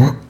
What?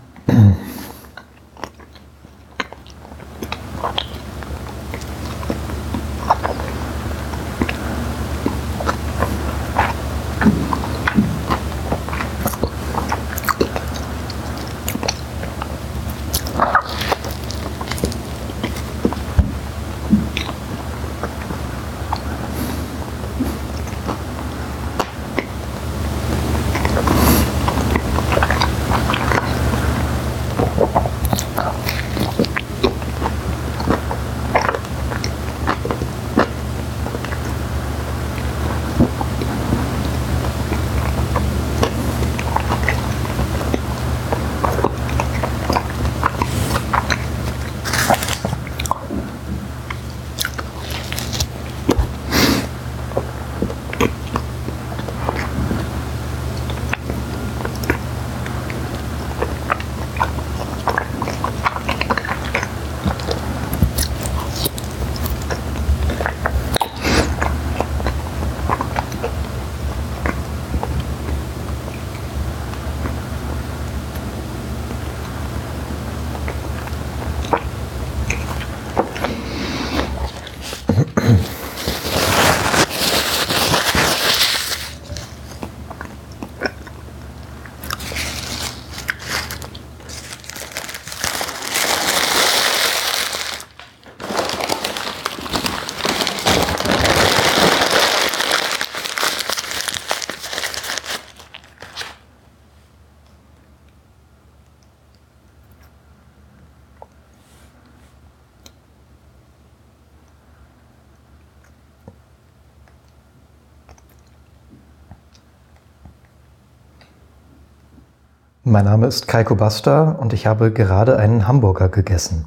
Mm-hmm. Mein Name ist Kaiko Basta und ich habe gerade einen Hamburger gegessen.